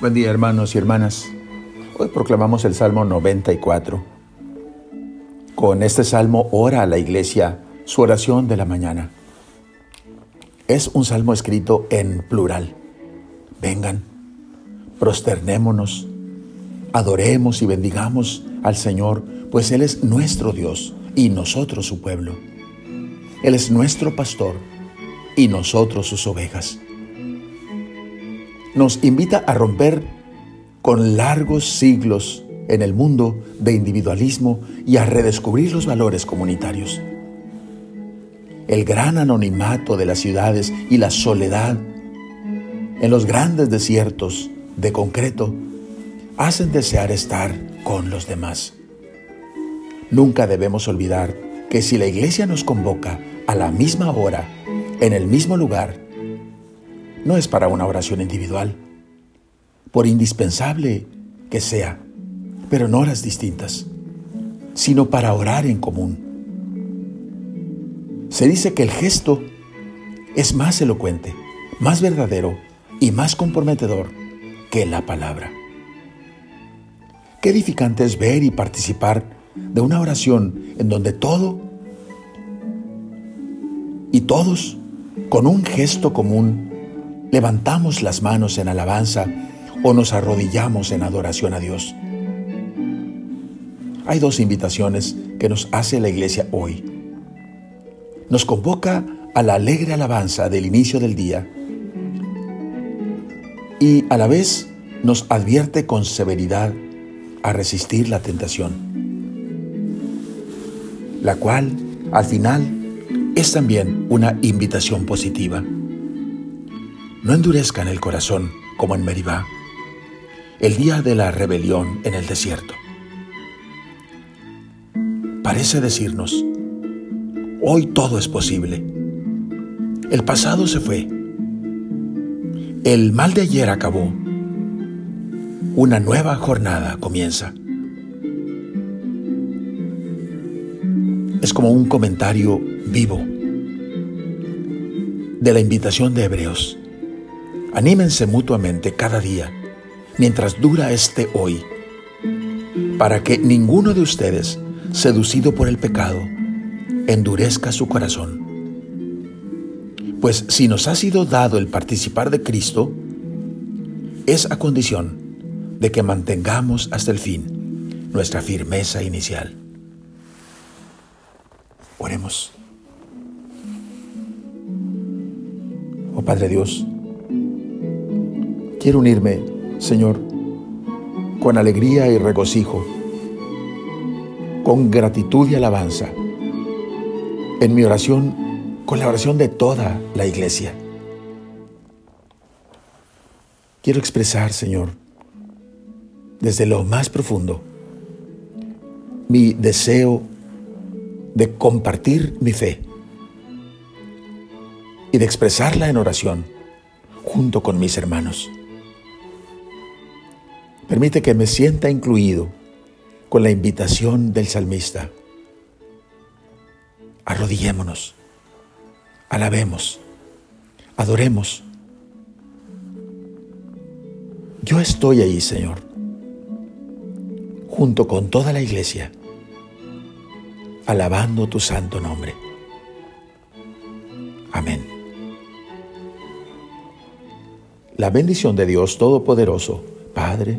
Buen día hermanos y hermanas. Hoy proclamamos el Salmo 94. Con este salmo ora a la iglesia su oración de la mañana. Es un salmo escrito en plural. Vengan, prosternémonos, adoremos y bendigamos al Señor, pues Él es nuestro Dios y nosotros su pueblo. Él es nuestro pastor y nosotros sus ovejas. Nos invita a romper con largos siglos en el mundo de individualismo y a redescubrir los valores comunitarios. El gran anonimato de las ciudades y la soledad en los grandes desiertos de concreto hacen desear estar con los demás. Nunca debemos olvidar que si la iglesia nos convoca a la misma hora, en el mismo lugar, no es para una oración individual, por indispensable que sea, pero en horas distintas, sino para orar en común. Se dice que el gesto es más elocuente, más verdadero y más comprometedor que la palabra. Qué edificante es ver y participar de una oración en donde todo y todos, con un gesto común, levantamos las manos en alabanza o nos arrodillamos en adoración a Dios. Hay dos invitaciones que nos hace la iglesia hoy. Nos convoca a la alegre alabanza del inicio del día y a la vez nos advierte con severidad a resistir la tentación, la cual al final es también una invitación positiva. No endurezcan el corazón como en Meribá, el día de la rebelión en el desierto. Parece decirnos, hoy todo es posible. El pasado se fue. El mal de ayer acabó. Una nueva jornada comienza. Es como un comentario vivo de la invitación de Hebreos. Anímense mutuamente cada día mientras dura este hoy, para que ninguno de ustedes, seducido por el pecado, endurezca su corazón. Pues si nos ha sido dado el participar de Cristo, es a condición de que mantengamos hasta el fin nuestra firmeza inicial. Oremos. Oh Padre Dios, quiero unirme, Señor, con alegría y regocijo, con gratitud y alabanza, en mi oración, con la oración de toda la iglesia. Quiero expresar, Señor, desde lo más profundo, mi deseo de compartir mi fe y de expresarla en oración junto con mis hermanos. Permite que me sienta incluido con la invitación del salmista. Arrodillémonos, alabemos, adoremos. Yo estoy ahí, Señor, junto con toda la iglesia, alabando tu santo nombre. Amén. La bendición de Dios Todopoderoso, Padre,